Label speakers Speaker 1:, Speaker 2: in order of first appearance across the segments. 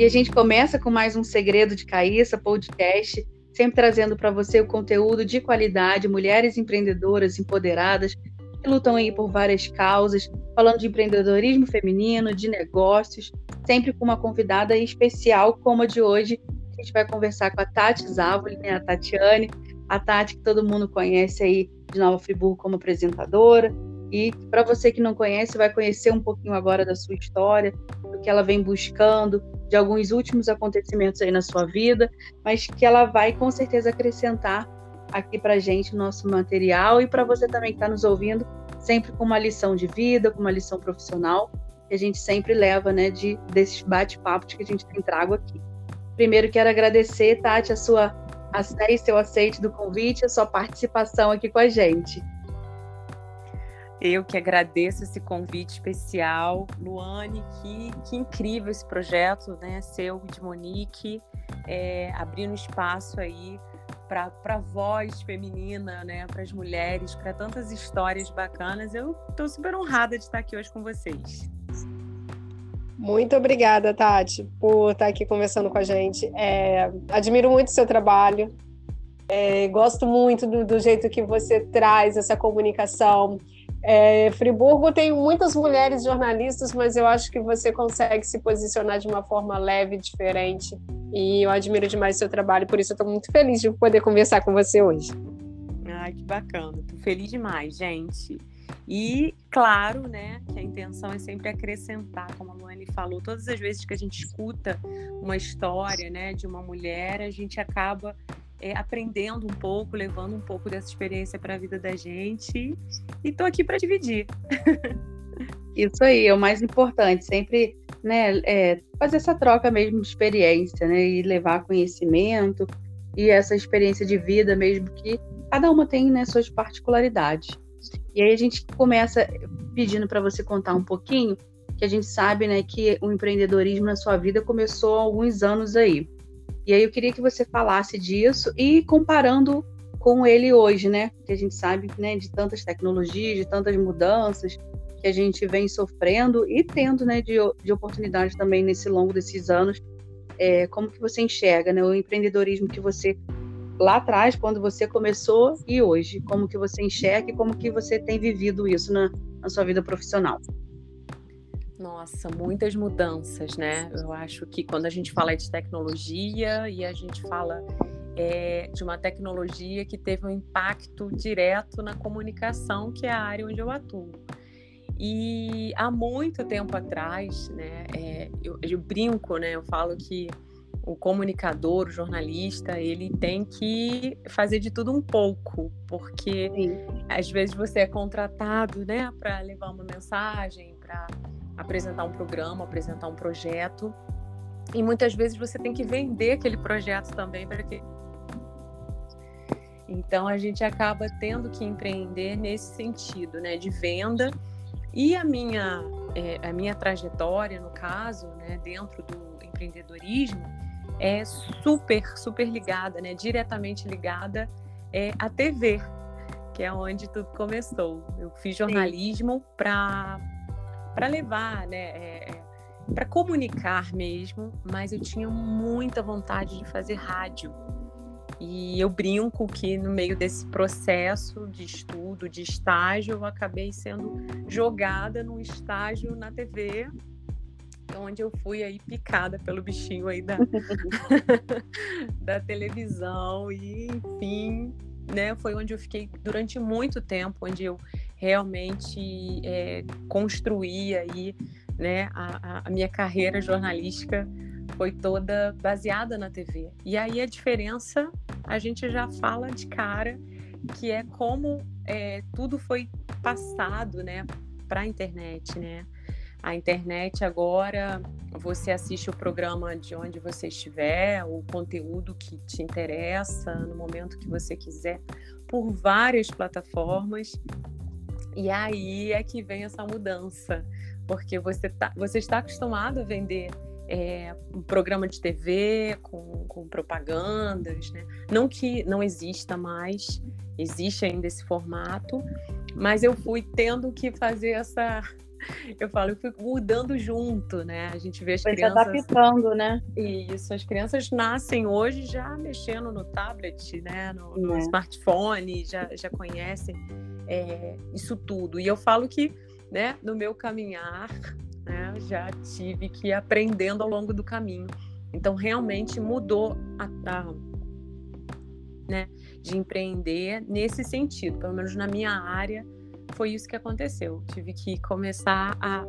Speaker 1: E a gente começa com mais um Segredo de Caíssa podcast, sempre trazendo para você o conteúdo de qualidade, mulheres empreendedoras empoderadas que lutam aí por várias causas, falando de empreendedorismo feminino, de negócios, sempre com uma convidada especial como a de hoje. A gente vai conversar com a Tati Závoli, né, a Tatiane, a Tati que todo mundo conhece aí de Nova Friburgo como apresentadora. E para você que não conhece, vai conhecer um pouquinho agora da sua história, que ela vem buscando, de alguns últimos acontecimentos aí na sua vida, mas que ela vai com certeza acrescentar aqui para gente nosso material e para você também que está nos ouvindo, sempre com uma lição de vida, com uma lição profissional que a gente sempre leva, né, de desses bate-papos que a gente tem trago aqui. Primeiro quero agradecer, Tati, a sua a seu aceite do convite, a sua participação aqui com a gente.
Speaker 2: Eu que agradeço esse convite especial. Luane, que, que incrível esse projeto, né? Seu de Monique, é, abrindo espaço aí para voz feminina, né? Para as mulheres, para tantas histórias bacanas. Eu estou super honrada de estar aqui hoje com vocês.
Speaker 3: Muito obrigada, Tati, por estar aqui conversando com a gente. É, admiro muito o seu trabalho. É, gosto muito do, do jeito que você traz essa comunicação é, Friburgo tem muitas mulheres jornalistas, mas eu acho que você consegue se posicionar de uma forma leve, diferente. E eu admiro demais o seu trabalho, por isso eu estou muito feliz de poder conversar com você hoje.
Speaker 2: Ai, que bacana. Tô feliz demais, gente. E, claro, né, que a intenção é sempre acrescentar, como a Luane falou, todas as vezes que a gente escuta uma história, né, de uma mulher, a gente acaba é, aprendendo um pouco, levando um pouco dessa experiência para a vida da gente. E estou aqui para dividir.
Speaker 1: Isso aí, é o mais importante, sempre né, é, fazer essa troca mesmo de experiência, né, e levar conhecimento e essa experiência de vida mesmo que cada uma tem né, suas particularidades. E aí a gente começa pedindo para você contar um pouquinho, que a gente sabe né, que o empreendedorismo na sua vida começou há alguns anos aí. E aí eu queria que você falasse disso e comparando com ele hoje, né? Que a gente sabe, né, de tantas tecnologias, de tantas mudanças que a gente vem sofrendo e tendo, né, de, de oportunidades também nesse longo desses anos. É, como que você enxerga, né, o empreendedorismo que você lá atrás, quando você começou e hoje, como que você enxerga e como que você tem vivido isso na, na sua vida profissional?
Speaker 2: Nossa, muitas mudanças, né? Eu acho que quando a gente fala de tecnologia e a gente fala é, de uma tecnologia que teve um impacto direto na comunicação, que é a área onde eu atuo. E há muito tempo atrás, né, é, eu, eu, brinco, né, eu falo que o comunicador, o jornalista, ele tem que fazer de tudo um pouco, porque Sim. às vezes você é contratado, né, para levar uma mensagem, para apresentar um programa, apresentar um projeto. E muitas vezes você tem que vender aquele projeto também para que então a gente acaba tendo que empreender nesse sentido, né, de venda. E a minha é, a minha trajetória, no caso, né, dentro do empreendedorismo, é super super ligada, né, diretamente ligada é, à TV, que é onde tudo começou. Eu fiz jornalismo para para levar, né? É, é para comunicar mesmo, mas eu tinha muita vontade de fazer rádio. E eu brinco que no meio desse processo de estudo, de estágio, eu acabei sendo jogada num estágio na TV, onde eu fui aí picada pelo bichinho aí da, da televisão e enfim, né, foi onde eu fiquei durante muito tempo, onde eu realmente é, construí aí, né, a, a minha carreira jornalística foi toda baseada na TV. E aí a diferença a gente já fala de cara que é como é, tudo foi passado, né, para a internet, né? A internet agora você assiste o programa de onde você estiver, o conteúdo que te interessa no momento que você quiser, por várias plataformas. E aí é que vem essa mudança, porque você, tá, você está acostumado a vender é, um programa de TV com, com propagandas, né? Não que não exista mais, existe ainda esse formato, Mas eu fui tendo que fazer essa eu falo, eu fui mudando junto, né? A gente vê as
Speaker 1: Foi
Speaker 2: crianças.
Speaker 1: adaptando, né?
Speaker 2: Isso, as crianças nascem hoje já mexendo no tablet, né? No, no
Speaker 1: É.
Speaker 2: smartphone, já, já conhecem é, isso tudo. E eu falo que, né, no meu caminhar, né, já tive que ir aprendendo ao longo do caminho. Então, realmente mudou a, a né, de empreender nesse sentido, pelo menos na minha área foi isso que aconteceu. Tive que começar a,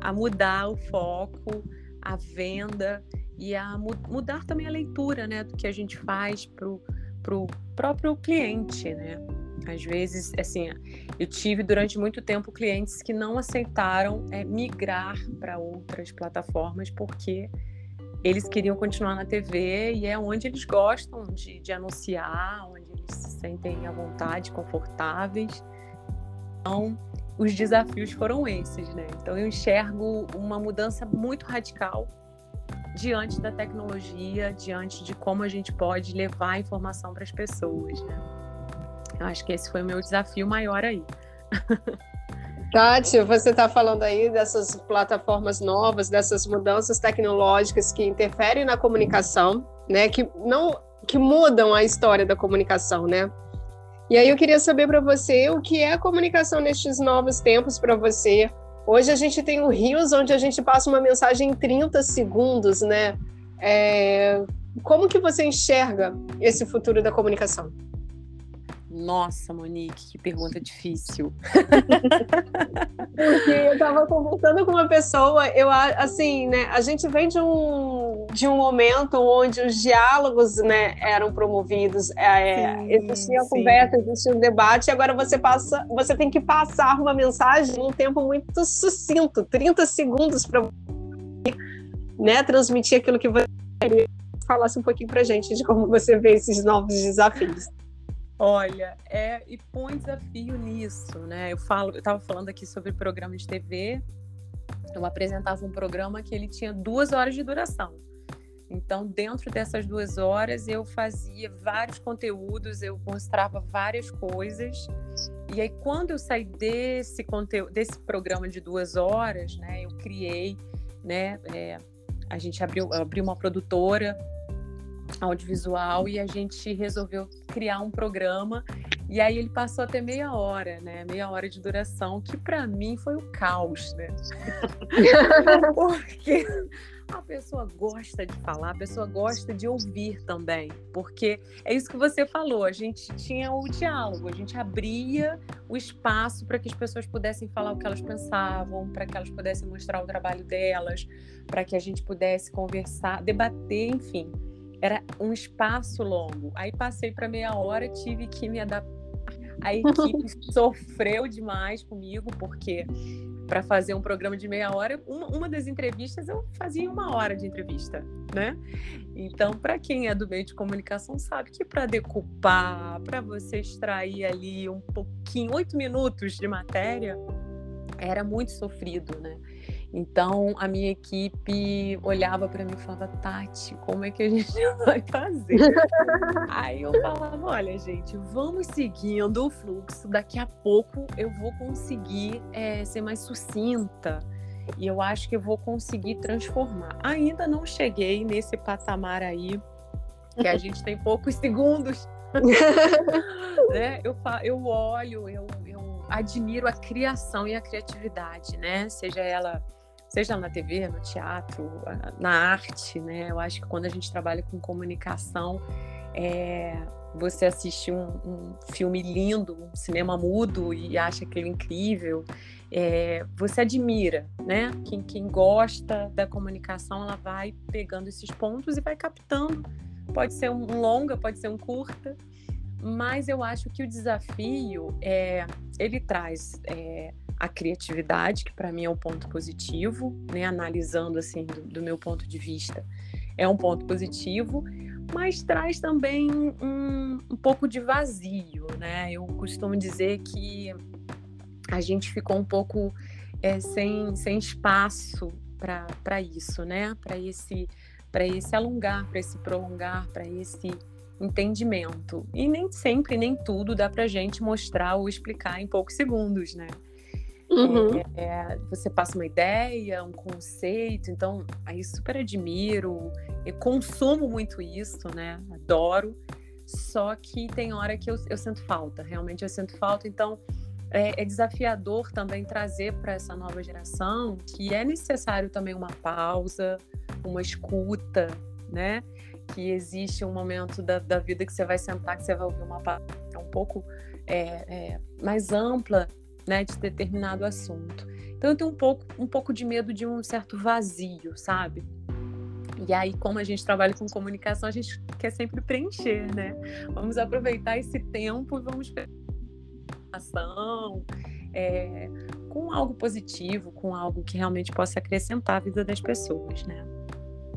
Speaker 2: a mudar o foco, a venda e a mu mudar também a leitura, né, do que a gente faz pro, pro próprio cliente, né? Às vezes, assim, eu tive durante muito tempo clientes que não aceitaram é, migrar para outras plataformas porque eles queriam continuar na TV e é onde eles gostam de, de anunciar, onde eles se sentem à vontade, confortáveis. Então, os desafios foram esses, né? Então, eu enxergo uma mudança muito radical diante da tecnologia, diante de como a gente pode levar a informação para as pessoas, né? Eu acho que esse foi o meu desafio maior aí.
Speaker 3: Tati, você está falando aí dessas plataformas novas, dessas mudanças tecnológicas que interferem na comunicação, né? Que não que mudam a história da comunicação, né? E aí eu queria saber para você o que é a comunicação nestes novos tempos para você. Hoje a gente tem o Rios, onde a gente passa uma mensagem em 30 segundos, né? É... Como que você enxerga esse futuro da comunicação?
Speaker 2: Nossa, Monique, que pergunta difícil.
Speaker 3: Porque eu estava conversando com uma pessoa, eu assim, né? A gente vem de um, de um momento onde os diálogos, né, eram promovidos, é,
Speaker 2: Sim,
Speaker 3: existia
Speaker 2: sim.
Speaker 3: conversa, existia um debate, e agora você passa, você tem que passar uma mensagem num tempo muito sucinto, 30 segundos para né, transmitir aquilo que você queria. Falasse um pouquinho pra gente de como você vê esses novos desafios.
Speaker 2: Olha, é, e põe desafio nisso, né? Eu falo, eu estava falando aqui sobre programa de TV. Eu apresentava um programa que ele tinha duas horas de duração. Então, dentro dessas duas horas, eu fazia vários conteúdos, eu mostrava várias coisas. E aí, quando eu saí desse conteúdo, desse programa de duas horas, né, eu criei, né, é, a gente abriu, abriu uma produtora audiovisual e a gente resolveu criar um programa e aí ele passou a ter meia hora, né? Meia hora de duração, que para mim foi o caos, né? porque a pessoa gosta de falar, a pessoa gosta de ouvir também, porque é isso que você falou, a gente tinha o diálogo, a gente abria o espaço para que as pessoas pudessem falar o que elas pensavam, para que elas pudessem mostrar o trabalho delas, para que a gente pudesse conversar, debater, enfim era um espaço longo. Aí passei para meia hora, tive que me adaptar. A equipe sofreu demais comigo, porque para fazer um programa de meia hora, uma, uma, das entrevistas eu fazia uma hora de entrevista, né? Então, para quem é do meio de comunicação, sabe que para decupar, para você extrair ali um pouquinho, oito minutos de matéria, era muito sofrido, né? Então a minha equipe olhava para mim e falava, Tati, como é que a gente vai fazer? Aí eu falava, olha, gente, vamos seguindo o fluxo. Daqui a pouco eu vou conseguir é, ser mais sucinta e eu acho que eu vou conseguir transformar. Ainda não cheguei nesse patamar aí que a gente tem poucos segundos. né? eu, eu olho, eu, eu admiro a criação e a criatividade, né? Seja ela seja na TV, no teatro, na arte, né? Eu acho que quando a gente trabalha com comunicação, é, você assiste um, um, filme lindo, um cinema mudo e acha aquilo incrível, é, você admira, né? Quem, quem gosta da comunicação, ela vai pegando esses pontos e vai captando. Pode ser um longa, pode ser um curta, mas eu acho que o desafio é, ele traz é, a criatividade, que para mim é um ponto positivo, né? Analisando assim do, do, meu ponto de vista, é um ponto positivo, mas traz também um, um pouco de vazio, né? Eu costumo dizer que a gente ficou um pouco é, sem, sem espaço para isso, né? Para esse para esse alongar, para esse prolongar, para esse entendimento. E nem sempre, nem tudo dá para gente mostrar ou explicar em poucos segundos, né? Uhum. É, você passa uma ideia, um conceito, então aí super admiro, eu consumo muito isso, né? Adoro. Só que tem hora que eu, eu sinto falta, realmente eu sinto falta. Então é, é desafiador também trazer para essa nova geração que é necessário também uma pausa, uma escuta, né? Que existe um momento da, da vida que você vai sentar, que você vai ouvir uma palavra um pouco é, é, mais ampla né, de determinado assunto. Então eu tenho um pouco, um pouco de medo de um certo vazio, sabe? E aí, como a gente trabalha com comunicação, a gente quer sempre preencher, né? Vamos aproveitar esse tempo e vamos ação, é, com algo positivo, com algo que realmente possa acrescentar a vida das pessoas, né?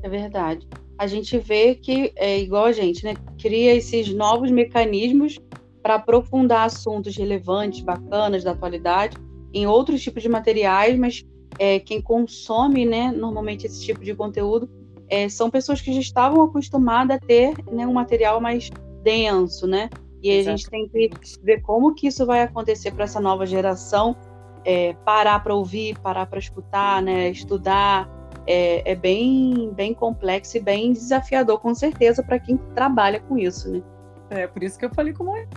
Speaker 1: É verdade. A gente vê que é igual a gente, né? Cria esses novos mecanismos para aprofundar assuntos relevantes, bacanas da atualidade em outros tipos de materiais, mas é, quem consome, né, normalmente esse tipo de conteúdo é, são pessoas que já estavam acostumadas a ter né, um material mais denso, né? E a gente tem que ver como que isso vai acontecer para essa nova geração é, parar para ouvir, parar para escutar, né, estudar. É, é, bem, bem complexo e bem desafiador, com certeza, para quem trabalha com isso, né?
Speaker 2: É, por isso que eu falei como é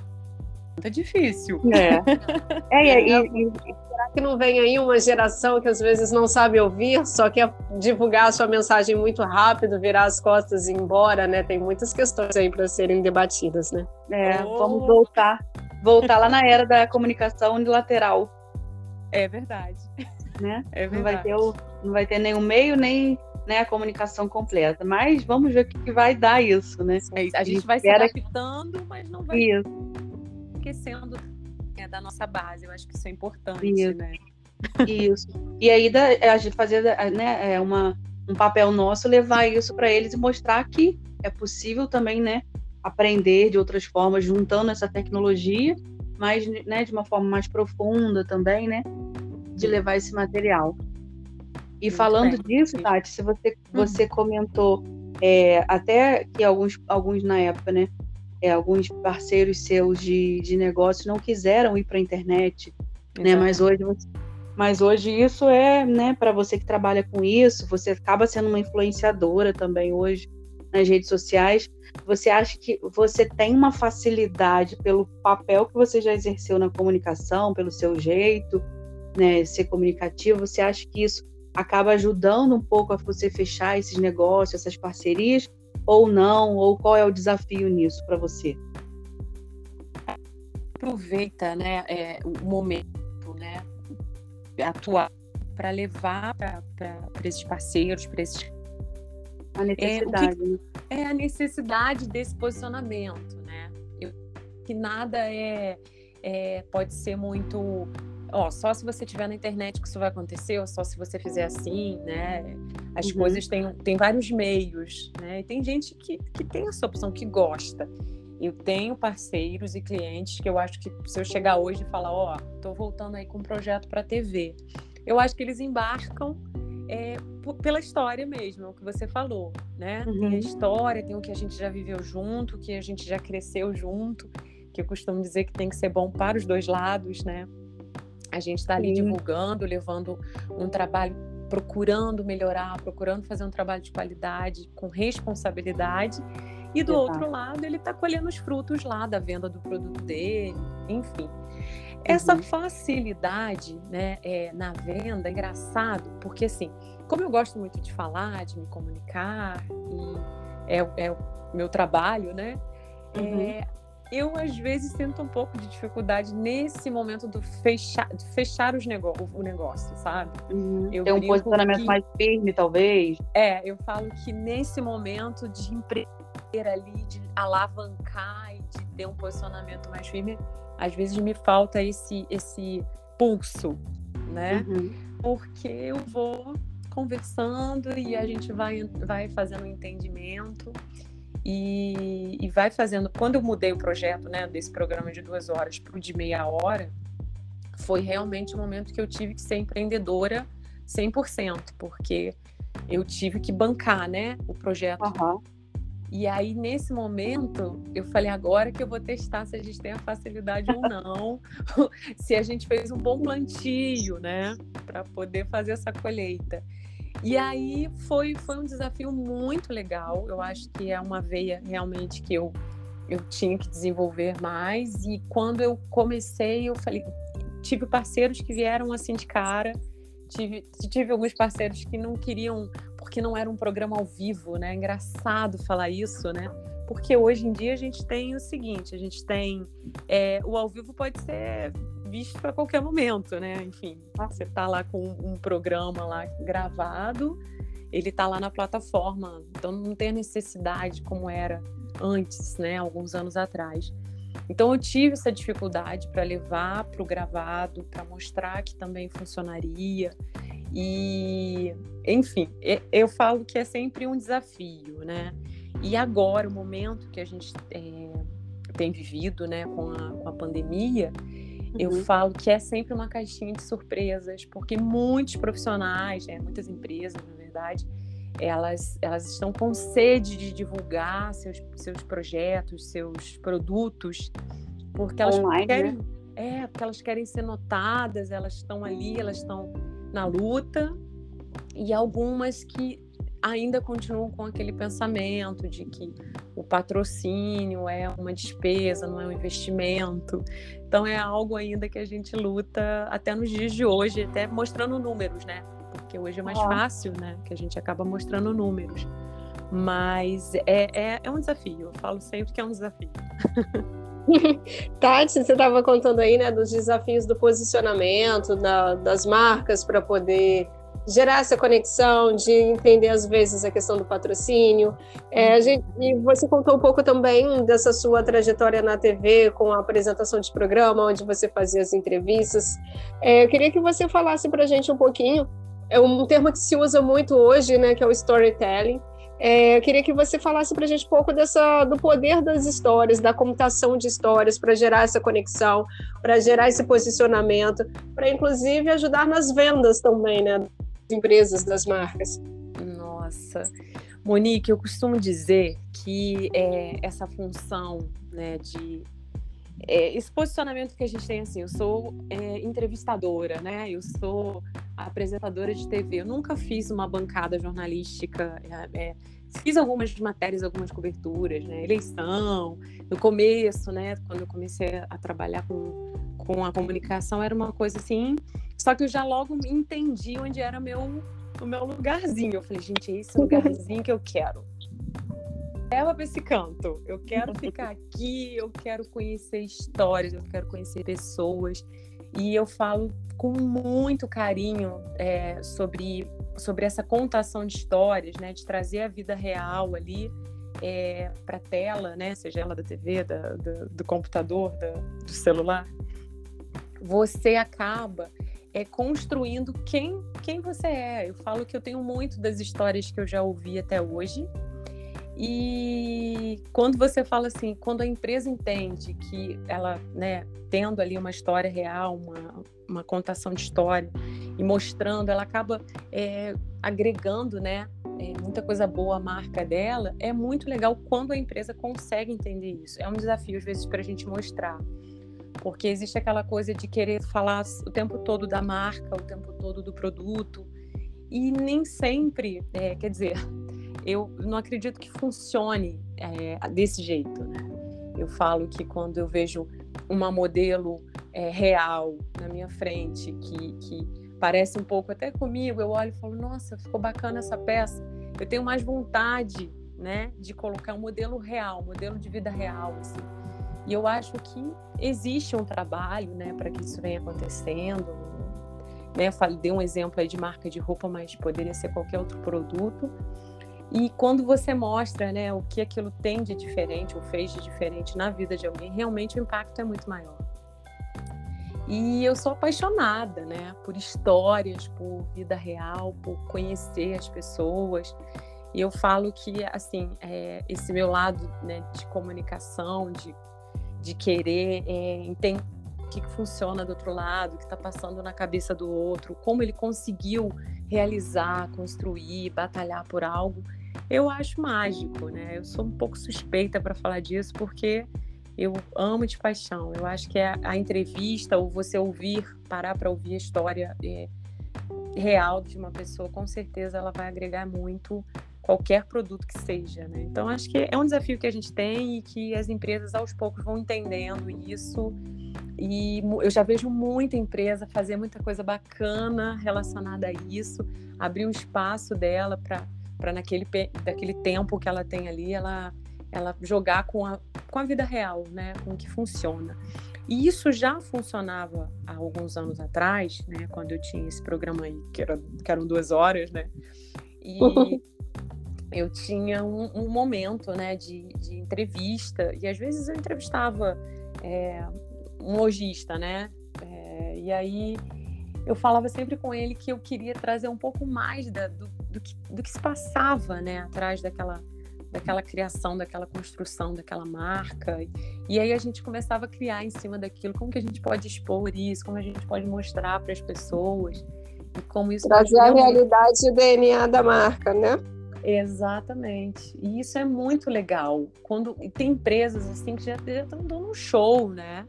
Speaker 2: é difícil.
Speaker 3: É. é, e, e, será que não vem aí uma geração que às vezes não sabe ouvir, só quer divulgar a sua mensagem muito rápido, virar as costas e ir embora, né? Tem muitas questões aí para serem debatidas, né?
Speaker 1: É, oh. vamos voltar. Voltar lá na era da comunicação unilateral.
Speaker 2: É verdade.
Speaker 1: Né? É verdade. Não vai ter, o, não vai ter nenhum meio, nem né, a comunicação completa. Mas vamos ver o que, que vai dar isso, né?
Speaker 2: É isso. A gente vai se adaptando, mas não vai. Isso esquecendo né, da nossa base. Eu acho que isso é importante, isso. né?
Speaker 1: Isso. E aí da, a gente fazer né, é uma, um papel nosso levar isso para eles e mostrar que é possível também, né, aprender de outras formas, juntando essa tecnologia, mas né, de uma forma mais profunda também, né, de levar esse material. E Muito falando bem. disso, Tati, se você, uhum. você comentou é, até que alguns, alguns na época, né, é, alguns parceiros seus de, de negócio não quiseram ir para a internet, né? Mas hoje, mas hoje isso é, né? Para você que trabalha com isso, você acaba sendo uma influenciadora também hoje nas redes sociais. Você acha que você tem uma facilidade pelo papel que você já exerceu na comunicação, pelo seu jeito, né? Ser comunicativo. Você acha que isso acaba ajudando um pouco a você fechar esses negócios, essas parcerias? Ou não? Ou qual é o desafio nisso para você?
Speaker 2: Aproveita né, é, o momento né, atual para levar para esses parceiros, para esses.
Speaker 1: A necessidade. É, que,
Speaker 2: né? é, a necessidade desse posicionamento, né? Eu, que nada é, é pode ser muito ó, só se você tiver na internet que isso vai acontecer, ou só se você fizer assim, né? As uhum. coisas têm, têm vários meios, né? E tem gente que, que tem essa opção, que gosta. Eu tenho parceiros e clientes que eu acho que se eu chegar hoje e falar, ó, oh, tô voltando aí com um projeto para TV, eu acho que eles embarcam é, pela história mesmo, é o que você falou, né? Uhum. Tem a história, tem o que a gente já viveu junto, o que a gente já cresceu junto, que eu costumo dizer que tem que ser bom para os dois lados, né? A gente está ali Sim. divulgando, levando um trabalho, procurando melhorar, procurando fazer um trabalho de qualidade, com responsabilidade. E do Exato. outro lado, ele está colhendo os frutos lá da venda do produto dele, enfim. Essa uhum. facilidade né, é, na venda é engraçado, porque assim, como eu gosto muito de falar, de me comunicar, e é, é o meu trabalho, né? Uhum. É, eu às vezes sinto um pouco de dificuldade nesse momento do fechar, de fechar os nego o negócio, sabe?
Speaker 1: Uhum. Ter um posicionamento que, mais firme, talvez.
Speaker 2: É, eu falo que nesse momento de empreender ali, de alavancar e de ter um posicionamento mais firme, às vezes me falta esse, esse pulso, né? Uhum. Porque eu vou conversando e a gente vai, vai fazendo um entendimento. E, e, vai fazendo. Quando eu mudei o projeto, né, desse programa de duas horas para o de meia hora, foi realmente o momento que eu tive que ser empreendedora 100%, porque eu tive que bancar, né, o projeto.
Speaker 1: Uhum.
Speaker 2: E aí, nesse momento, eu falei, agora que eu vou testar se a gente tem a facilidade ou não, se a gente fez um bom plantio, né, para poder fazer essa colheita. E aí foi, foi um desafio muito legal. Eu acho que é uma veia realmente que eu, eu tinha que desenvolver mais. E quando eu comecei, eu falei, tive parceiros que vieram assim de cara. Tive, tive alguns parceiros que não queriam, porque não era um programa ao vivo, né? É engraçado falar isso, né? Porque hoje em dia a gente tem o seguinte: a gente tem. É, o ao vivo pode ser visto a qualquer momento, né? Enfim, você tá lá com um programa lá gravado, ele tá lá na plataforma, então não tem necessidade como era antes, né? Alguns anos atrás. Então eu tive essa dificuldade para levar para o gravado, para mostrar que também funcionaria. E, enfim, eu falo que é sempre um desafio, né? E agora, o momento que a gente é, tem vivido, né, com a, com a pandemia, uhum. eu falo que é sempre uma caixinha de surpresas, porque muitos profissionais, né, muitas empresas, na verdade, elas, elas estão com sede de divulgar seus, seus projetos, seus produtos, porque elas Online, querem, né? é, porque elas querem ser notadas, elas estão ali, elas estão na luta, e algumas que ainda continuam com aquele pensamento de que o patrocínio é uma despesa, não é um investimento. Então é algo ainda que a gente luta até nos dias de hoje, até mostrando números, né? porque hoje é mais fácil, né? Que a gente acaba mostrando números. Mas é, é, é um desafio, eu falo sempre que é um desafio.
Speaker 3: Tati, você estava contando aí, né, dos desafios do posicionamento, da, das marcas para poder gerar essa conexão, de entender às vezes a questão do patrocínio. É, a gente, e você contou um pouco também dessa sua trajetória na TV com a apresentação de programa, onde você fazia as entrevistas. É, eu queria que você falasse para a gente um pouquinho é um termo que se usa muito hoje, né, que é o storytelling. É, eu queria que você falasse para a gente um pouco dessa, do poder das histórias, da computação de histórias para gerar essa conexão, para gerar esse posicionamento, para inclusive ajudar nas vendas também, né, empresas, das marcas.
Speaker 2: Nossa, Monique, eu costumo dizer que é, essa função né, de é, esse posicionamento que a gente tem assim, eu sou é, entrevistadora, né? Eu sou apresentadora de TV. Eu nunca fiz uma bancada jornalística. É, é, fiz algumas matérias, algumas coberturas, né? Eleição, no começo, né? Quando eu comecei a trabalhar com, com a comunicação, era uma coisa assim. Só que eu já logo entendi onde era meu, o meu lugarzinho. Eu falei, gente, é esse lugarzinho que eu quero leva para esse canto. Eu quero ficar aqui, eu quero conhecer histórias, eu quero conhecer pessoas. E eu falo com muito carinho é, sobre, sobre essa contação de histórias, né? De trazer a vida real ali é, para tela, né? Seja ela da TV, da, da, do computador, da, do celular. Você acaba é, construindo quem, quem você é. Eu falo que eu tenho muito das histórias que eu já ouvi até hoje, e quando você fala assim, quando a empresa entende que ela, né, tendo ali uma história real, uma, uma contação de história e mostrando, ela acaba é, agregando, né, é, muita coisa boa à marca dela. É muito legal quando a empresa consegue entender isso. É um desafio às vezes para a gente mostrar, porque existe aquela coisa de querer falar o tempo todo da marca, o tempo todo do produto e nem sempre, é, quer dizer eu não acredito que funcione é, desse jeito, né? Eu falo que quando eu vejo uma modelo é, real na minha frente, que, que parece um pouco até comigo, eu olho e falo, nossa, ficou bacana essa peça. Eu tenho mais vontade, né, de colocar um modelo real, um modelo de vida real, assim. E eu acho que existe um trabalho, né, para que isso venha acontecendo. Né? Falei, dei um exemplo aí de marca de roupa, mas poderia ser qualquer outro produto. E quando você mostra né, o que aquilo tem de diferente ou fez de diferente na vida de alguém, realmente o impacto é muito maior. E eu sou apaixonada né, por histórias, por vida real, por conhecer as pessoas. E eu falo que assim é, esse meu lado né, de comunicação, de, de querer é, entender o que, funciona do outro lado, o que está passando na cabeça do outro, como ele conseguiu realizar, construir, batalhar por algo, eu acho mágico, né? Eu sou um pouco suspeita para falar disso porque eu amo de paixão. Eu acho que a, a entrevista ou você ouvir, parar para ouvir a história é, real de uma pessoa, com certeza ela vai agregar muito qualquer produto que seja, né? Então acho que é um desafio que a gente tem e que as empresas aos poucos vão entendendo isso. E eu já vejo muita empresa fazer muita coisa bacana relacionada a isso, abrir um espaço dela para naquele daquele tempo que ela tem ali, ela ela jogar com a, com a vida real, né, com o que funciona. E isso já funcionava há alguns anos atrás, né, quando eu tinha esse programa aí, que, era, que eram duas horas, né, e eu tinha um, um momento, né, de, de, entrevista, e às vezes eu entrevistava é, um lojista, né, é, e aí eu falava sempre com ele que eu queria trazer um pouco mais da, do, do, que, do que se passava, né, atrás daquela daquela criação, daquela construção, daquela marca. E aí a gente começava a criar em cima daquilo, como que a gente pode expor isso, como a gente pode mostrar para as pessoas e como isso
Speaker 3: trazer a realidade e o DNA da marca, né?
Speaker 2: Exatamente. E isso é muito legal. Quando tem empresas assim que já estão dando um show, né?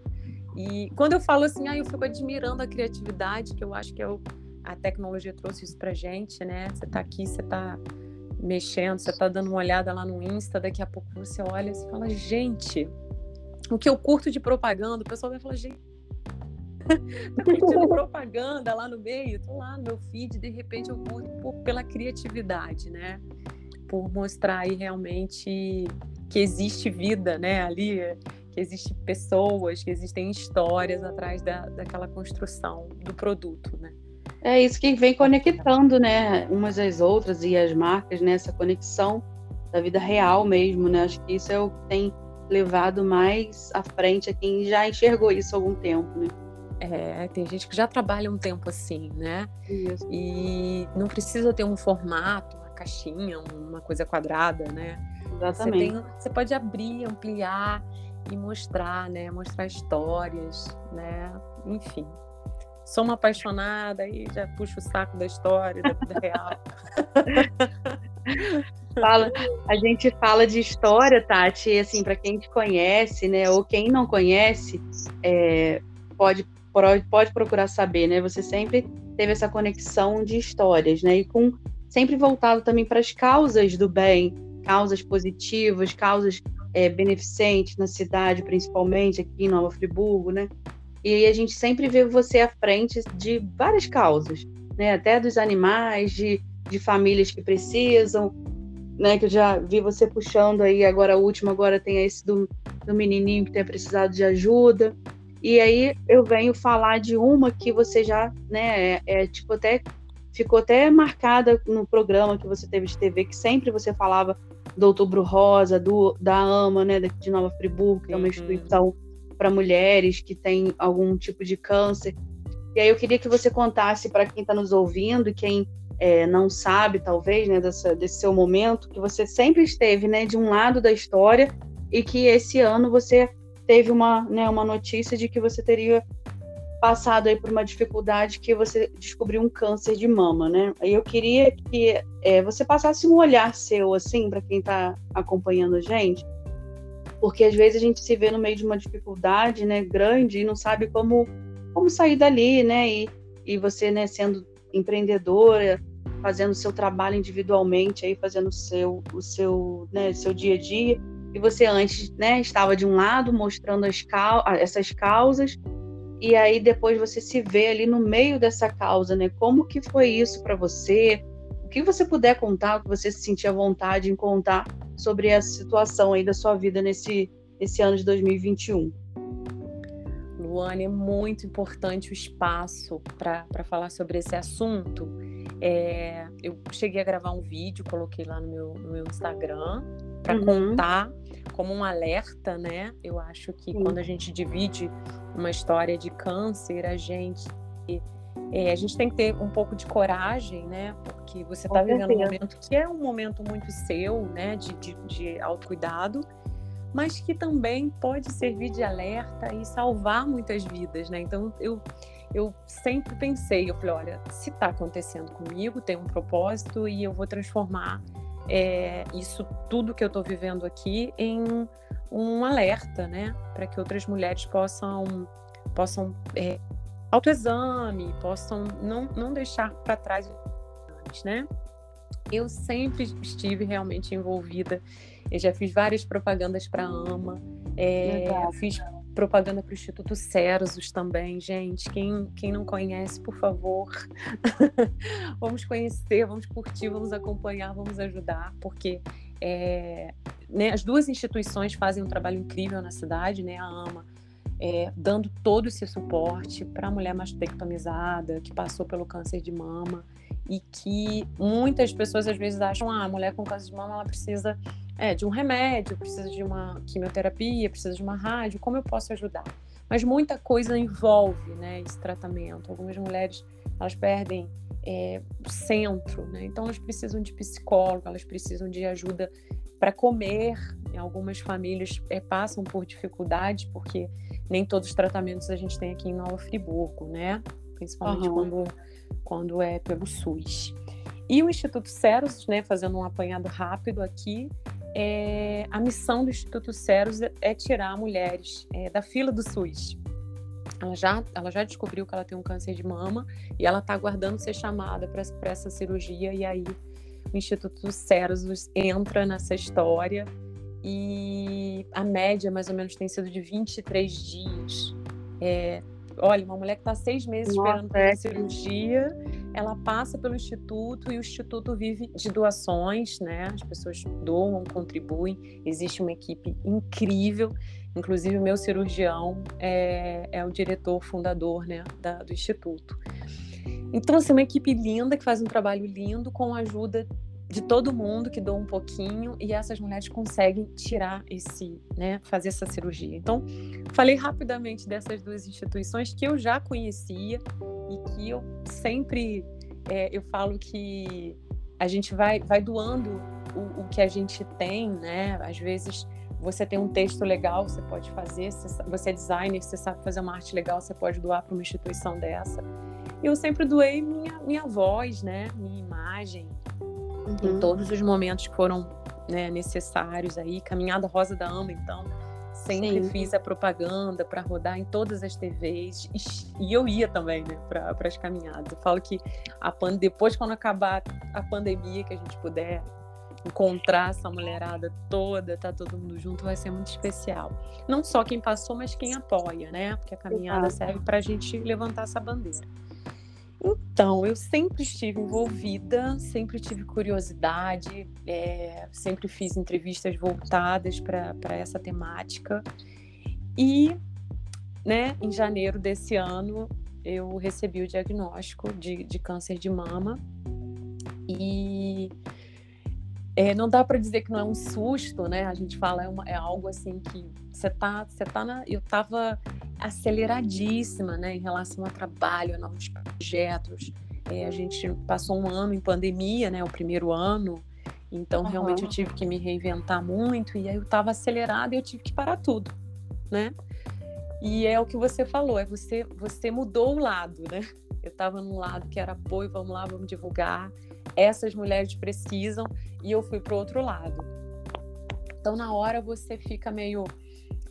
Speaker 2: E quando eu falo assim, ah, eu fico admirando a criatividade, que eu acho que é o, a tecnologia trouxe isso pra gente, né? Você está aqui, você está mexendo, você está dando uma olhada lá no Insta, daqui a pouco você olha e fala, gente, o que eu curto de propaganda, o pessoal vai falar, gente, tá curtindo propaganda lá no meio, tô lá no meu feed, de repente eu curto por, pela criatividade, né? Por mostrar aí realmente que existe vida, né, ali, que existem pessoas, que existem histórias atrás da, daquela construção do produto, né?
Speaker 1: É isso que vem conectando, né, umas às outras e as marcas, né, essa conexão da vida real mesmo, né? Acho que isso é o que tem levado mais à frente a quem já enxergou isso há algum tempo, né?
Speaker 2: É, tem gente que já trabalha um tempo assim, né?
Speaker 1: Isso.
Speaker 2: E não precisa ter um formato, uma caixinha, uma coisa quadrada, né?
Speaker 1: Exatamente.
Speaker 2: Você, tem, você pode abrir, ampliar e mostrar, né? Mostrar histórias, né? Enfim, sou uma apaixonada e já puxo o saco da história, da vida real.
Speaker 1: fala, a gente fala de história, Tati, e assim, para quem te conhece, né, ou quem não conhece, é, pode, pode procurar saber, né? Você sempre teve essa conexão de histórias, né? E com sempre voltado também para as causas do bem, causas positivas, causas é, beneficentes na cidade, principalmente aqui em Nova Friburgo, né? E a gente sempre vê você à frente de várias causas, né? Até dos animais, de, de famílias que precisam, né? Que eu já vi você puxando aí, agora a última, agora tem esse do, do menininho que tem precisado de ajuda. E aí eu venho falar de uma que você já, né, é, é, tipo até ficou até marcada no programa que você teve de TV, que sempre você falava do Outubro Rosa, do da AMA, né, daqui de Nova Friburgo, que é uma uhum. instituição para mulheres que têm algum tipo de câncer. E aí eu queria que você contasse para quem está nos ouvindo quem é, não sabe, talvez, né, dessa, desse seu momento, que você sempre esteve né, de um lado da história e que esse ano você teve uma, né, uma notícia de que você teria passado aí por uma dificuldade que você descobriu um câncer de mama, né? Aí eu queria que é, você passasse um olhar seu, assim, para quem está acompanhando a gente, porque às vezes a gente se vê no meio de uma dificuldade, né, grande e não sabe como como sair dali, né? E, e você, né, sendo empreendedora, fazendo seu trabalho individualmente, aí fazendo o seu o seu, né, seu dia a dia, e você antes, né, estava de um lado mostrando as essas causas, e aí depois você se vê ali no meio dessa causa, né? Como que foi isso para você? O que você puder contar, o que você se sentir à vontade em contar sobre essa situação aí da sua vida nesse, nesse ano de 2021.
Speaker 2: Luane, é muito importante o espaço para falar sobre esse assunto. É, eu cheguei a gravar um vídeo, coloquei lá no meu, no meu Instagram, para uhum. contar como um alerta, né? Eu acho que Sim. quando a gente divide uma história de câncer, a gente é, a gente tem que ter um pouco de coragem, né? Porque você está vivendo um momento que é um momento muito seu, né? De, de, de autocuidado, mas que também pode servir de alerta e salvar muitas vidas, né? Então eu, eu sempre pensei, eu falei, olha, se está acontecendo comigo, tem um propósito e eu vou transformar é, isso tudo que eu estou vivendo aqui em um alerta, né, para que outras mulheres possam possam é, autoexame, possam não, não deixar para trás né? Eu sempre estive realmente envolvida. Eu já fiz várias propagandas para a AMA, é, fiz propaganda para o Instituto Ceresos também, gente. Quem, quem não conhece, por favor, vamos conhecer, vamos curtir, vamos acompanhar, vamos ajudar, porque é, né, as duas instituições fazem um trabalho incrível na cidade, né? A AMA é, dando todo esse suporte para a mulher mastectomizada que passou pelo câncer de mama e que muitas pessoas às vezes acham ah, a mulher com câncer de mama ela precisa é, de um remédio, precisa de uma quimioterapia, precisa de uma rádio, como eu posso ajudar? Mas muita coisa envolve né, esse tratamento. Algumas mulheres elas perdem é, o centro, né? então elas precisam de psicólogo, elas precisam de ajuda para comer. Algumas famílias é, passam por dificuldades porque nem todos os tratamentos a gente tem aqui em Nova Friburgo, né? Principalmente uhum. quando, quando é pelo SUS. E o Instituto Ceros, né, fazendo um apanhado rápido aqui, é, a missão do Instituto Ceros é, tirar mulheres é, da fila do SUS. Ela já, ela já descobriu que ela tem um câncer de mama e ela está aguardando ser chamada para essa cirurgia. E aí o Instituto Ceros entra nessa história e a média mais ou menos tem sido de 23 dias. É, olha, uma mulher que está seis meses Nossa, esperando é. cirurgia, ela passa pelo instituto e o instituto vive de doações, né? As pessoas doam, contribuem. Existe uma equipe incrível. Inclusive, o meu cirurgião é, é o diretor fundador né, da, do instituto. Então, assim, uma equipe linda que faz um trabalho lindo com a ajuda de todo mundo que doa um pouquinho e essas mulheres conseguem tirar esse, né, fazer essa cirurgia. Então, falei rapidamente dessas duas instituições que eu já conhecia e que eu sempre é, eu falo que a gente vai, vai doando o, o, que a gente tem, né? Às vezes você tem um texto legal, você pode fazer, você é designer, você sabe fazer uma arte legal, você pode doar para uma instituição dessa. E eu sempre doei minha, minha voz, né? Minha imagem, uhum. em todos os momentos que foram né, necessários aí. Caminhada Rosa da Ama, então, sempre Sim. fiz a propaganda para rodar em todas as TVs e, eu ia também, né, para as caminhadas. Eu falo que a depois, quando acabar a pandemia, que a gente puder encontrar essa mulherada toda, tá todo mundo junto, vai ser muito especial. Não só quem passou, mas quem apoia, né? Porque a caminhada Exato. serve para a gente levantar essa bandeira. Então, eu sempre estive envolvida, sempre tive curiosidade, é, sempre fiz entrevistas voltadas para essa temática. E, né, em janeiro desse ano, eu recebi o diagnóstico de, de câncer de mama. E é, não dá para dizer que não é um susto, né? A gente fala é, uma, é algo assim que você tá, você tá na. Eu estava aceleradíssima, né, em relação ao trabalho, a novos projetos. É, a gente passou um ano em pandemia, né, o primeiro ano. Então uhum. realmente eu tive que me reinventar muito e aí eu estava acelerada e eu tive que parar tudo, né? E é o que você falou, é você você mudou o lado, né? Eu estava num lado que era apoio, vamos lá, vamos divulgar. Essas mulheres precisam e eu fui para outro lado. Então na hora você fica meio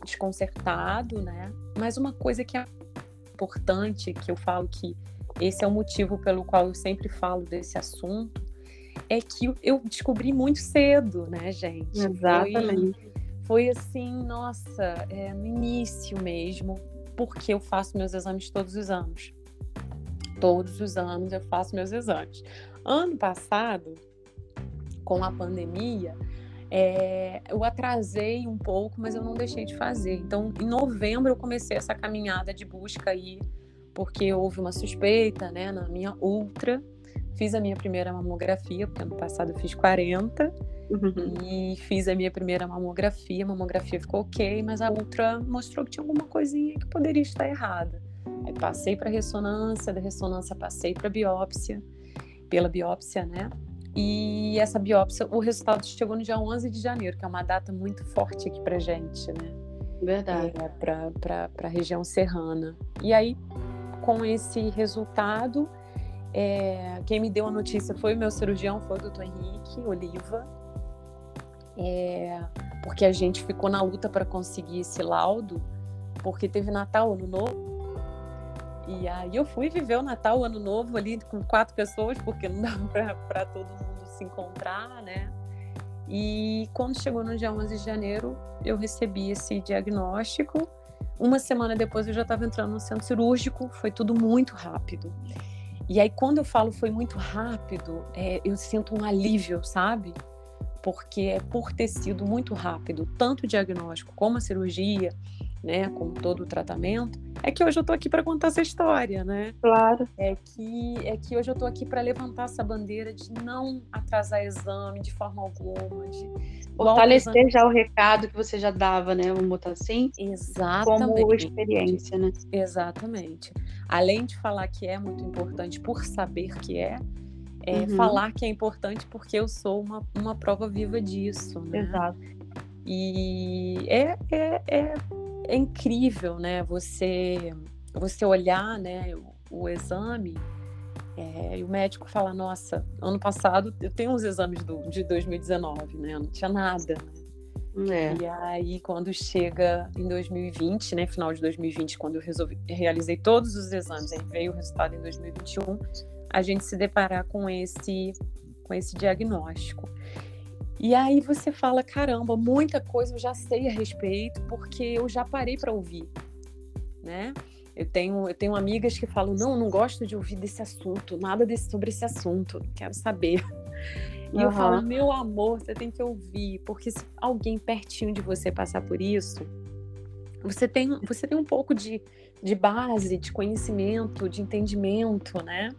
Speaker 2: desconcertado, né? Mas uma coisa que é importante, que eu falo que esse é o motivo pelo qual eu sempre falo desse assunto, é que eu descobri muito cedo, né, gente?
Speaker 1: Exatamente.
Speaker 2: Foi, foi assim, nossa, é, no início mesmo, porque eu faço meus exames todos os anos. Todos os anos eu faço meus exames. Ano passado, com a pandemia, é, eu atrasei um pouco, mas eu não deixei de fazer. Então, em novembro, eu comecei essa caminhada de busca aí, porque houve uma suspeita, né, na minha ultra. Fiz a minha primeira mamografia, porque ano passado eu fiz 40, uhum. e fiz a minha primeira mamografia. A mamografia ficou ok, mas a ultra mostrou que tinha alguma coisinha que poderia estar errada. Aí passei para ressonância, da ressonância passei para biópsia, pela biópsia, né? E essa biópsia, o resultado chegou no dia 11 de janeiro, que é uma data muito forte aqui pra gente, né?
Speaker 1: Verdade.
Speaker 2: É, para a região serrana. E aí, com esse resultado, é, quem me deu a notícia foi o meu cirurgião, foi o doutor Henrique Oliva. é, porque a gente ficou na luta para conseguir esse laudo, porque teve Natal, Ano Novo. E aí eu fui viver o Natal, o Ano Novo ali com quatro pessoas, porque não dava para todo mundo se encontrar, né? E quando chegou no dia 11 de janeiro, eu recebi esse diagnóstico. Uma semana depois eu já estava entrando no centro cirúrgico, foi tudo muito rápido. E aí, quando eu falo foi muito rápido, é, eu sinto um alívio, sabe? Porque é por ter sido muito rápido, tanto o diagnóstico como a cirurgia, né, como todo o tratamento, é que hoje eu tô aqui para contar essa história, né?
Speaker 1: Claro.
Speaker 2: É que é que hoje eu tô aqui para levantar essa bandeira de não atrasar exame de forma alguma, de
Speaker 1: fortalecer já o recado que você já dava, né? Vamos botar assim.
Speaker 2: Exatamente.
Speaker 1: Como experiência, né?
Speaker 2: Exatamente. Além de falar que é muito importante por saber que é, é uhum. falar que é importante porque eu sou uma, uma prova viva disso, né?
Speaker 1: Exato.
Speaker 2: E é, é, é é incrível, né? Você, você olhar, né, o, o exame é, e o médico fala, nossa, ano passado eu tenho uns exames do, de 2019, né? Não tinha nada. É. E aí, quando chega em 2020, né, final de 2020, quando eu resolvi, realizei todos os exames, aí veio o resultado em 2021, a gente se deparar com esse, com esse diagnóstico. E aí você fala, caramba, muita coisa eu já sei a respeito porque eu já parei para ouvir, né? Eu tenho, eu tenho amigas que falam, não, não gosto de ouvir desse assunto, nada desse, sobre esse assunto, não quero saber. E uhum. eu falo, meu amor, você tem que ouvir, porque se alguém pertinho de você passar por isso, você tem, você tem um pouco de, de base, de conhecimento, de entendimento, né?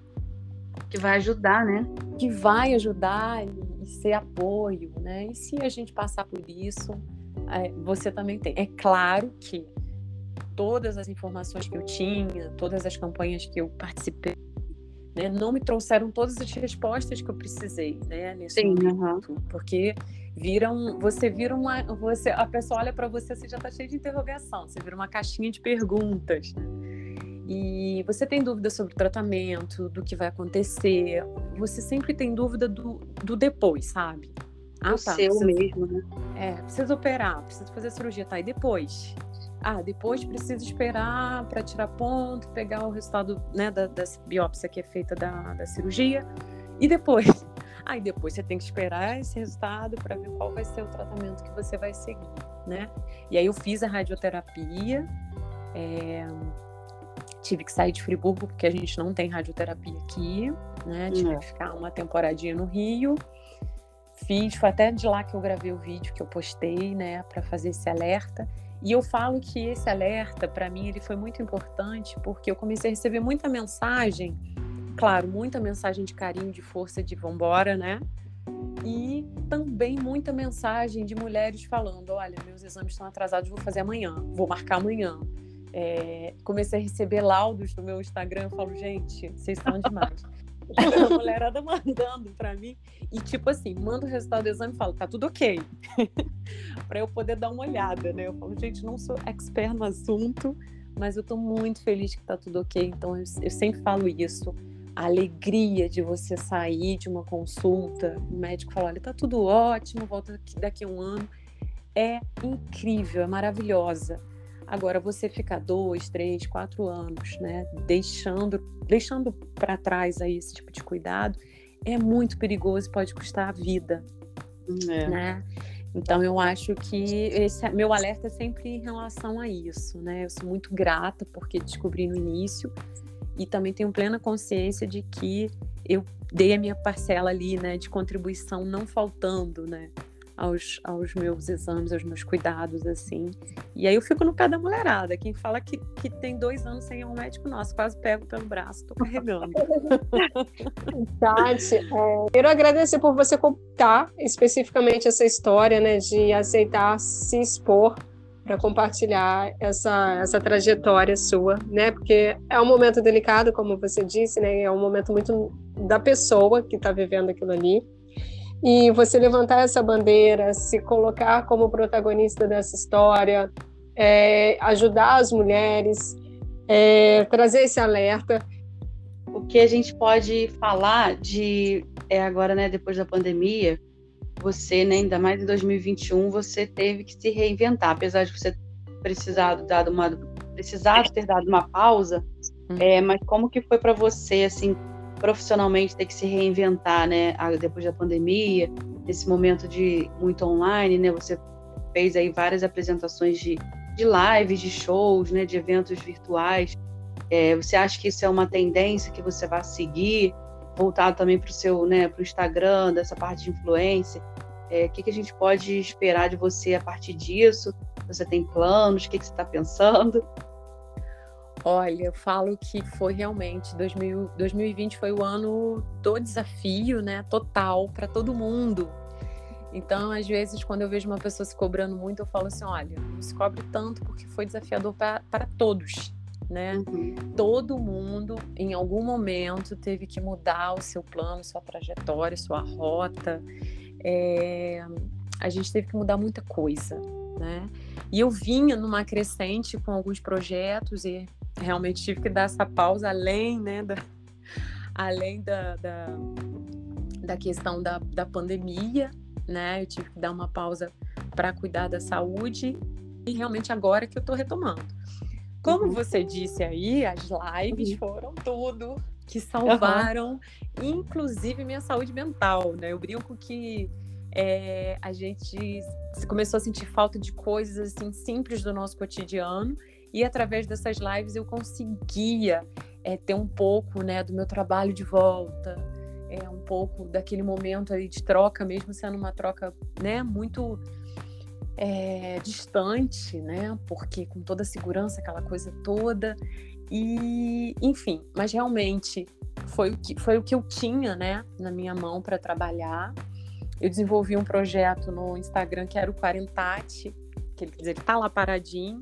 Speaker 1: Que vai ajudar, né?
Speaker 2: Que vai ajudar e, ser apoio, né? E se a gente passar por isso, é, você também tem. É claro que todas as informações que eu tinha, todas as campanhas que eu participei, né, não me trouxeram todas as respostas que eu precisei, né, nesse Sim, momento, uhum. porque viram, você vira uma, você, a pessoa olha para você, você já está cheio de interrogação, você vira uma caixinha de perguntas. Né? E você tem dúvida sobre o tratamento, do que vai acontecer, você sempre tem dúvida do, do depois, sabe?
Speaker 1: Ah, o tá, seu precisa, mesmo, né?
Speaker 2: É, precisa operar, precisa fazer a cirurgia, tá? E depois? Ah, depois precisa esperar para tirar ponto, pegar o resultado né, da, da biópsia que é feita da, da cirurgia. E depois? Aí ah, depois você tem que esperar esse resultado para ver qual vai ser o tratamento que você vai seguir, né? E aí eu fiz a radioterapia, é, tive que sair de Friburgo porque a gente não tem radioterapia aqui, né? Tive que ficar uma temporadinha no Rio. Fiz, foi até de lá que eu gravei o vídeo que eu postei, né, para fazer esse alerta. E eu falo que esse alerta, para mim, ele foi muito importante porque eu comecei a receber muita mensagem, claro, muita mensagem de carinho, de força, de vambora, né? E também muita mensagem de mulheres falando: olha, meus exames estão atrasados, vou fazer amanhã, vou marcar amanhã é, comecei a receber laudos no meu Instagram. Eu falo, gente, vocês estão demais. a mulherada mandando para mim. E, tipo assim, manda o resultado do exame e fala, tá tudo ok. para eu poder dar uma olhada, né? Eu falo, gente, não sou expert no assunto, mas eu tô muito feliz que tá tudo ok. Então, eu, eu sempre falo isso. A alegria de você sair de uma consulta, o médico fala, olha, tá tudo ótimo, volta daqui, daqui a um ano. É incrível, é maravilhosa. Agora, você ficar dois, três, quatro anos, né, deixando, deixando para trás aí esse tipo de cuidado, é muito perigoso e pode custar a vida, é. né? Então, eu acho que esse meu alerta é sempre em relação a isso, né? Eu sou muito grata porque descobri no início e também tenho plena consciência de que eu dei a minha parcela ali, né, de contribuição não faltando, né? Aos, aos meus exames, aos meus cuidados, assim. E aí eu fico no pé da mulherada. Quem fala que, que tem dois anos sem ir um médico, nossa, quase pego pelo braço, tô carregando.
Speaker 3: Tati, é, quero agradecer por você contar especificamente essa história, né, de aceitar se expor para compartilhar essa, essa trajetória sua, né? Porque é um momento delicado, como você disse, né? É um momento muito da pessoa que está vivendo aquilo ali. E você levantar essa bandeira, se colocar como protagonista dessa história, é, ajudar as mulheres, é, trazer esse alerta.
Speaker 1: O que a gente pode falar de é, agora, né, depois da pandemia, você, né, ainda mais em 2021, você teve que se reinventar, apesar de você precisar dado uma precisar ter dado uma pausa, uhum. é, mas como que foi para você assim profissionalmente ter que se reinventar, né, depois da pandemia, nesse momento de muito online, né? Você fez aí várias apresentações de, de lives, de shows, né, de eventos virtuais. É, você acha que isso é uma tendência que você vai seguir? voltado também para o seu, né, para o Instagram, dessa parte de influência. É, o que, que a gente pode esperar de você a partir disso? Você tem planos? O que, que você está pensando?
Speaker 2: Olha, eu falo que foi realmente 2000, 2020 foi o ano do desafio, né? Total para todo mundo. Então, às vezes, quando eu vejo uma pessoa se cobrando muito, eu falo assim: olha, não se cobre tanto porque foi desafiador para todos né? Uhum. Todo mundo, em algum momento, teve que mudar o seu plano, sua trajetória, sua rota. É... A gente teve que mudar muita coisa, né? E eu vinha numa crescente com alguns projetos e realmente tive que dar essa pausa além, né? Da... Além da, da, da questão da, da pandemia, né? Eu tive que dar uma pausa para cuidar da saúde e realmente agora que eu estou retomando. Como uhum. você disse aí, as lives uhum. foram tudo que salvaram, uhum. inclusive minha saúde mental, né? Eu brinco que é, a gente começou a sentir falta de coisas assim simples do nosso cotidiano e através dessas lives eu conseguia é, ter um pouco, né, do meu trabalho de volta, é um pouco daquele momento ali de troca, mesmo sendo uma troca, né, muito é, distante, né? Porque com toda a segurança, aquela coisa toda. E, enfim, mas realmente foi o que, foi o que eu tinha, né, na minha mão para trabalhar. Eu desenvolvi um projeto no Instagram que era o Quarentate, que ele, quer dizer, tá lá paradinho,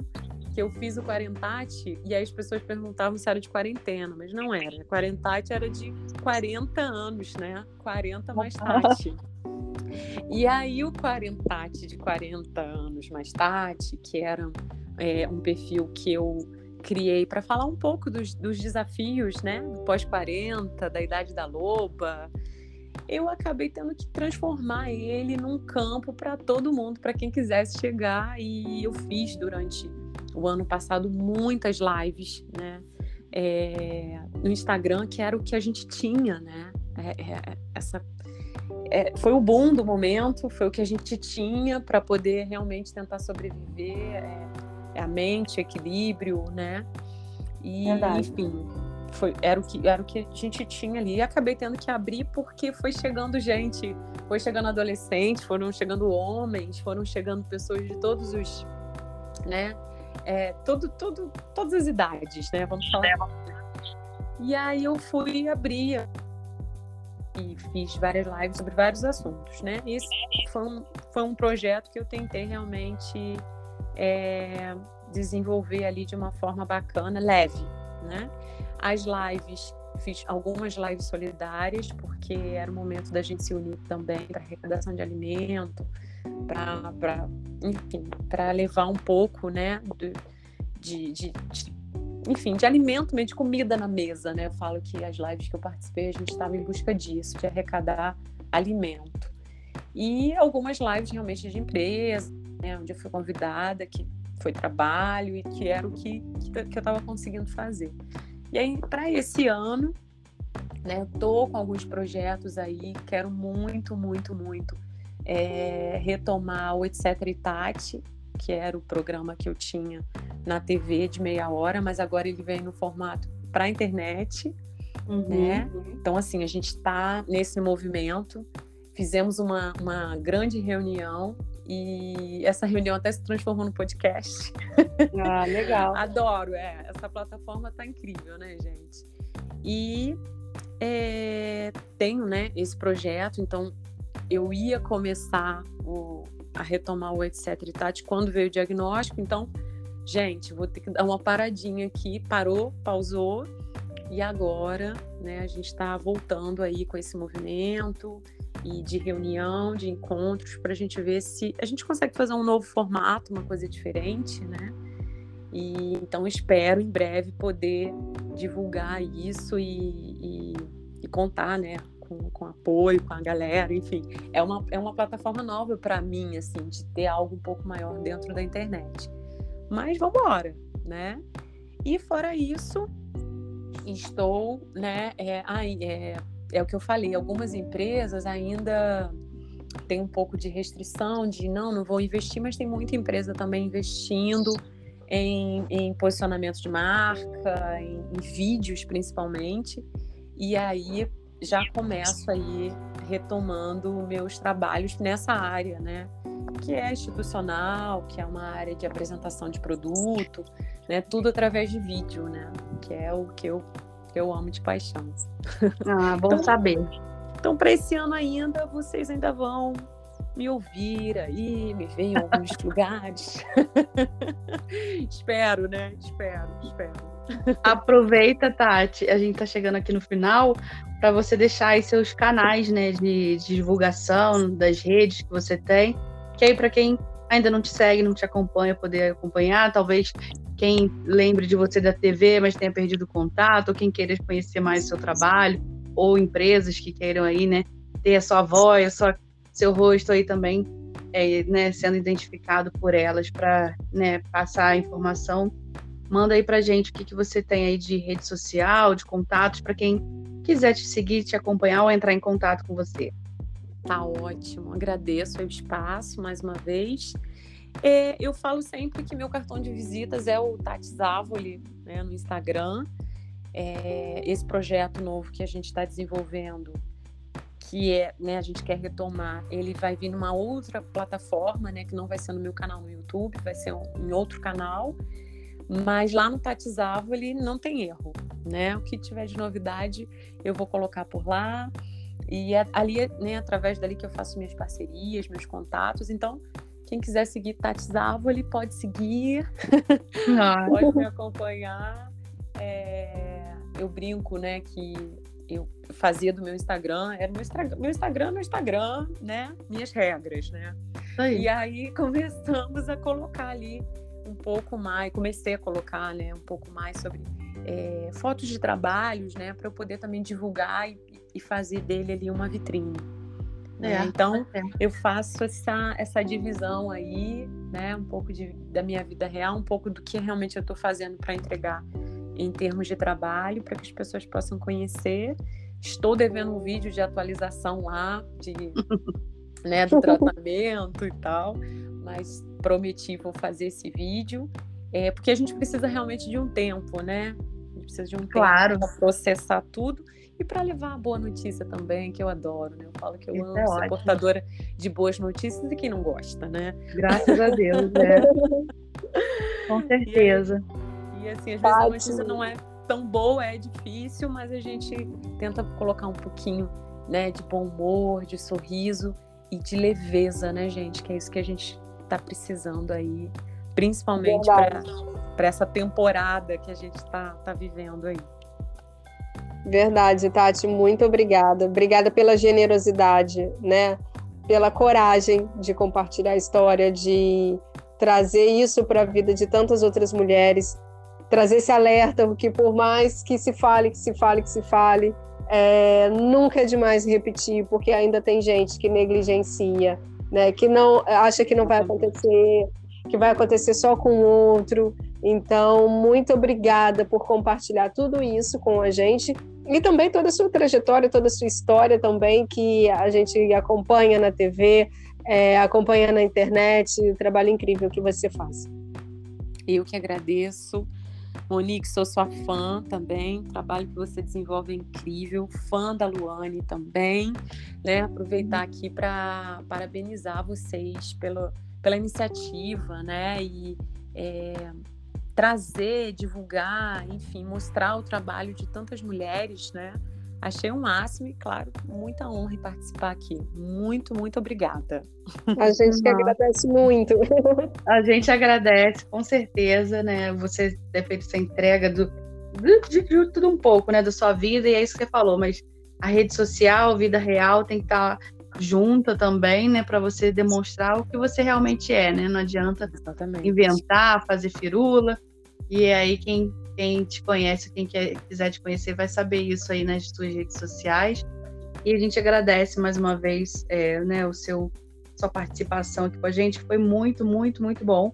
Speaker 2: que eu fiz o Quarentate e aí as pessoas perguntavam se era de quarentena, mas não era. Quarentate era de 40 anos, né? 40 mais tarde. E aí o Quarentate de 40 anos mais tarde, que era é, um perfil que eu criei para falar um pouco dos, dos desafios, né, do pós-40, da idade da loba, eu acabei tendo que transformar ele num campo para todo mundo, para quem quisesse chegar. E eu fiz durante o ano passado muitas lives, né? É, no Instagram, que era o que a gente tinha, né? É, é, essa é, foi o boom do momento, foi o que a gente tinha para poder realmente tentar sobreviver, é, é a mente, equilíbrio, né? E, Verdade. enfim, foi, era, o que, era o que a gente tinha ali. E acabei tendo que abrir porque foi chegando gente, foi chegando adolescentes, foram chegando homens, foram chegando pessoas de todos os, né? É, todo, todo, todas as idades, né? Vamos falar. E aí eu fui abrir e fiz várias lives sobre vários assuntos, né? Isso foi um, foi um projeto que eu tentei realmente é, desenvolver ali de uma forma bacana, leve, né? As lives, fiz algumas lives solidárias, porque era o momento da gente se unir também para arrecadação de alimento, para, enfim, para levar um pouco, né, de, de, de enfim, de alimento mesmo, de comida na mesa, né? Eu falo que as lives que eu participei, a gente estava em busca disso, de arrecadar alimento. E algumas lives realmente de empresa, né? Onde eu fui convidada, que foi trabalho e que era o que, que eu estava conseguindo fazer. E aí, para esse ano, né? Eu tô com alguns projetos aí, quero muito, muito, muito é, retomar o Etc. e Tati, que era o programa que eu tinha na TV de meia hora, mas agora ele vem no formato para a internet, uhum. né? Então, assim, a gente está nesse movimento. Fizemos uma, uma grande reunião e essa reunião até se transformou no podcast.
Speaker 1: Ah, legal.
Speaker 2: Adoro, é. Essa plataforma tá incrível, né, gente? E é, tenho, né, esse projeto, então eu ia começar o, a retomar o etc e tati quando veio o diagnóstico, então gente, vou ter que dar uma paradinha aqui, parou, pausou, e agora, né, a gente está voltando aí com esse movimento e de reunião, de encontros, para a gente ver se a gente consegue fazer um novo formato, uma coisa diferente, né? E então espero em breve poder divulgar isso e, e, e contar, né, com, com apoio, com a galera, enfim. É uma, é uma plataforma nova para mim, assim, de ter algo um pouco maior dentro da internet. Mas vamos embora, né? E fora isso, estou, né, é, é, é o que eu falei, algumas empresas ainda têm um pouco de restrição de não, não vou investir, mas tem muita empresa também investindo em, em posicionamento de marca, em, em vídeos principalmente. E aí já começo aí retomando meus trabalhos nessa área, né? Que é institucional, que é uma área de apresentação de produto, né? Tudo através de vídeo, né? Que é o que eu, que eu amo de paixão.
Speaker 1: Ah, bom então, saber.
Speaker 2: Então, para esse ano ainda, vocês ainda vão me ouvir aí, me ver em alguns lugares. espero, né? Espero, espero.
Speaker 1: Aproveita, Tati, a gente está chegando aqui no final, para você deixar aí seus canais né, de, de, divulgação das redes que você tem, que aí para quem ainda não te segue, não te acompanha, poder acompanhar, talvez quem lembre de você da TV, mas tenha perdido contato, ou quem queira conhecer mais o seu trabalho, ou empresas que queiram aí, né, ter a sua voz, a sua seu rosto aí também é, né, sendo identificado por elas para né, passar a informação. Manda aí para gente o que, que você tem aí de rede social, de contatos, para quem quiser te seguir, te acompanhar ou entrar em contato com você.
Speaker 2: Tá ótimo, agradeço o espaço mais uma vez. É, eu falo sempre que meu cartão de visitas é o Tati Zavoli, né, no Instagram. É, esse projeto novo que a gente está desenvolvendo que é, né, a gente quer retomar, ele vai vir numa outra plataforma, né, que não vai ser no meu canal no YouTube, vai ser em outro canal, mas lá no Tatizavo ele não tem erro, né? O que tiver de novidade eu vou colocar por lá e é, ali, né, através dali que eu faço minhas parcerias, meus contatos. Então, quem quiser seguir Tatizavo, ele pode seguir, ah. pode me acompanhar. É, eu brinco, né, que eu fazia do meu Instagram, era meu Instagram, meu Instagram, meu Instagram, né? Minhas regras, né? Aí. E aí começamos a colocar ali um pouco mais, comecei a colocar, né, um pouco mais sobre é, fotos de trabalhos, né, para eu poder também divulgar e, e, fazer dele ali uma vitrine. Né? É, então é. eu faço essa, essa divisão aí, né, um pouco de, da minha vida real, um pouco do que realmente eu estou fazendo para entregar em termos de trabalho, para que as pessoas possam conhecer. Estou devendo um vídeo de atualização lá, de, né, do tratamento e tal, mas prometi vou fazer esse vídeo, é, porque a gente precisa realmente de um tempo, né? A gente precisa de um
Speaker 1: claro.
Speaker 2: tempo para processar tudo e para levar a boa notícia também, que eu adoro, né? Eu falo que eu Isso amo é ser ótimo. portadora de boas notícias e quem não gosta, né?
Speaker 1: Graças a Deus, né? Com certeza.
Speaker 2: E e assim, às vezes a notícia não é tão boa, é difícil, mas a gente tenta colocar um pouquinho, né, de bom humor, de sorriso e de leveza, né, gente? Que é isso que a gente está precisando aí, principalmente para essa temporada que a gente está tá vivendo aí.
Speaker 3: Verdade, Tati, muito obrigada. Obrigada pela generosidade, né? Pela coragem de compartilhar a história, de trazer isso para a vida de tantas outras mulheres trazer esse alerta, que por mais que se fale, que se fale, que se fale, é, nunca é demais repetir, porque ainda tem gente que negligencia, né, que não acha que não vai acontecer, que vai acontecer só com outro. Então, muito obrigada por compartilhar tudo isso com a gente e também toda a sua trajetória, toda a sua história também, que a gente acompanha na TV, é, acompanha na internet, o trabalho incrível que você faz.
Speaker 2: Eu que agradeço. Monique, sou sua fã também, o trabalho que você desenvolve é incrível, fã da Luane também, né? Aproveitar aqui para parabenizar vocês pelo, pela iniciativa, né? E é, trazer, divulgar, enfim, mostrar o trabalho de tantas mulheres, né? Achei um máximo e, claro, muita honra em participar aqui. Muito, muito obrigada.
Speaker 3: A gente que agradece muito.
Speaker 1: A gente agradece, com certeza, né? Você ter feito essa entrega do, de, de, tudo um pouco, né? Da sua vida, e é isso que você falou, mas a rede social, a vida real tem que estar junta também, né? Para você demonstrar o que você realmente é, né? Não adianta Exatamente. inventar, fazer firula. E é aí quem quem te conhece, quem quer, quiser te conhecer, vai saber isso aí nas suas redes sociais. E a gente agradece mais uma vez é, né, o seu sua participação aqui com a gente. Foi muito, muito, muito bom.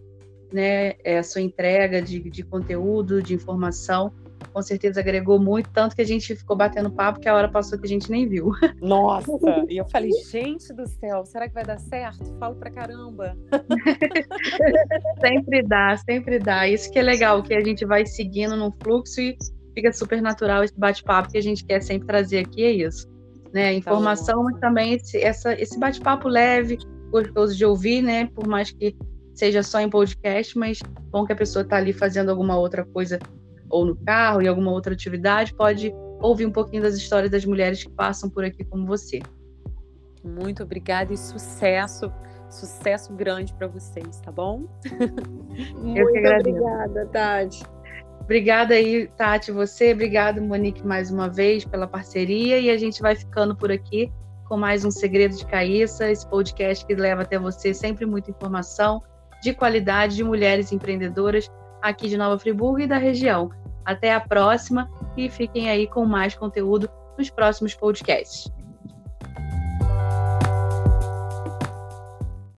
Speaker 1: Né, é, a sua entrega de, de conteúdo, de informação com certeza agregou muito, tanto que a gente ficou batendo papo que a hora passou que a gente nem viu.
Speaker 2: Nossa, e eu falei, gente do céu, será que vai dar certo? Falo pra caramba.
Speaker 1: sempre dá, sempre dá. Isso que é legal, que a gente vai seguindo num fluxo e fica super natural esse bate-papo que a gente quer sempre trazer aqui, é isso. Né? Tá informação, mas também esse, essa, esse bate-papo leve, gostoso de ouvir, né? Por mais que seja só em podcast, mas bom que a pessoa está ali fazendo alguma outra coisa ou no carro, em alguma outra atividade, pode ouvir um pouquinho das histórias das mulheres que passam por aqui como você.
Speaker 2: Muito obrigada e sucesso, sucesso grande para vocês, tá bom?
Speaker 3: Muito obrigada, Tati.
Speaker 1: Obrigada aí, Tati, você. Obrigada, Monique, mais uma vez pela parceria. E a gente vai ficando por aqui com mais um Segredo de Caíça, esse podcast que leva até você sempre muita informação de qualidade de mulheres empreendedoras aqui de Nova Friburgo e da região. Até a próxima e fiquem aí com mais conteúdo nos próximos podcasts.